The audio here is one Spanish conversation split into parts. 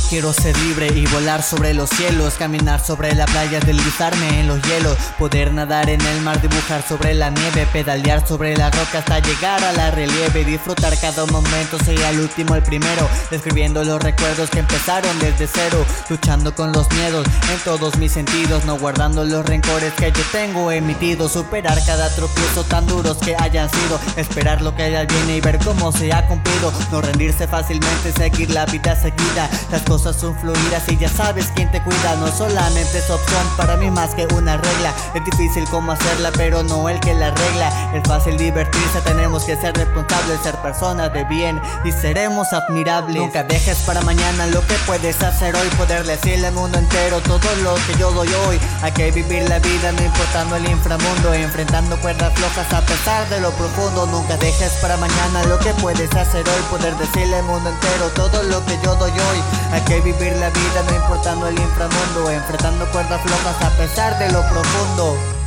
quiero ser libre y volar sobre los cielos, caminar sobre la playa, deslizarme en los hielos, poder nadar en el mar, dibujar sobre la nieve, pedalear sobre la roca hasta llegar a la relieve, disfrutar cada momento, sea el último el primero, describiendo los recuerdos que empezaron desde cero, luchando con los miedos en todos mis sentidos, no guardando los rencores que yo tengo emitido, superar cada tropiezo tan duros que hayan sido, esperar lo que haya viene y ver cómo se ha cumplido, no rendirse fácilmente, seguir la vida seguida, cosas son fluidas y ya sabes quién te cuida. No solamente es opción, para mí más que una regla. Es difícil cómo hacerla, pero no el que la regla. Es fácil divertirse, tenemos que ser responsables Ser personas de bien y seremos admirables. Nunca dejes para mañana lo que puedes hacer hoy. Poder decirle al mundo entero todo lo que yo doy hoy. Hay que vivir la vida no importando el inframundo. Enfrentando cuerdas flojas a pesar de lo profundo. Nunca dejes para mañana lo que puedes hacer hoy. Poder decirle al mundo entero todo lo que yo doy hoy Hay que vivir la vida no importando el inframundo, enfrentando cuerdas flojas a pesar de lo profundo.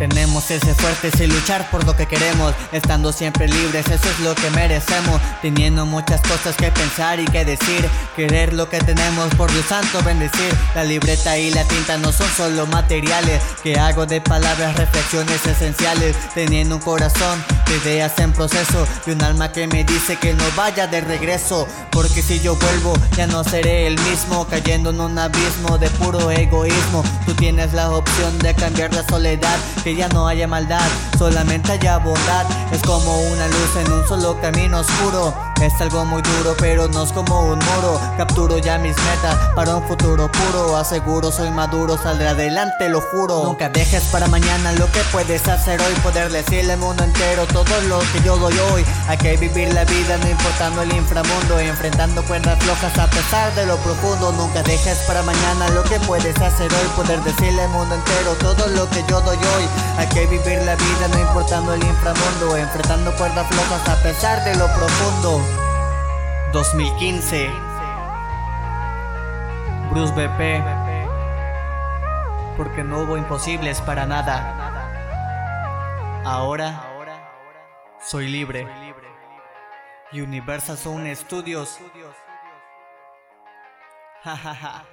Tenemos ese fuerte y luchar por lo que queremos, estando siempre libres, eso es lo que merecemos, teniendo muchas cosas que pensar y que decir, querer lo que tenemos, por Dios santo bendecir, la libreta y la tinta no son solo materiales, que hago de palabras reflexiones esenciales, teniendo un corazón de ideas en proceso. Y un alma que me dice que no vaya de regreso, porque si yo vuelvo ya no seré el mismo, cayendo en un abismo de puro egoísmo, tú tienes la opción de cambiar la soledad, ya no haya maldad, solamente haya bondad. Es como una luz en un solo camino oscuro. Es algo muy duro, pero no es como un muro. Capturo ya mis metas para un futuro puro. Aseguro soy maduro, saldré adelante, lo juro. Nunca dejes para mañana lo que puedes hacer hoy. Poder decirle al mundo entero todo lo que yo doy hoy. Hay que vivir la vida no importando el inframundo. Enfrentando cuerdas flojas a pesar de lo profundo. Nunca dejes para mañana lo que puedes hacer hoy. Poder decirle al mundo entero todo lo que yo doy hoy. Hay que vivir la vida no importando el inframundo, enfrentando cuerdas flojas a pesar de lo profundo. 2015 Bruce BP Porque no hubo imposibles para nada. Ahora soy libre. Universal Zone Studios. Ja ja ja.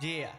Yeah.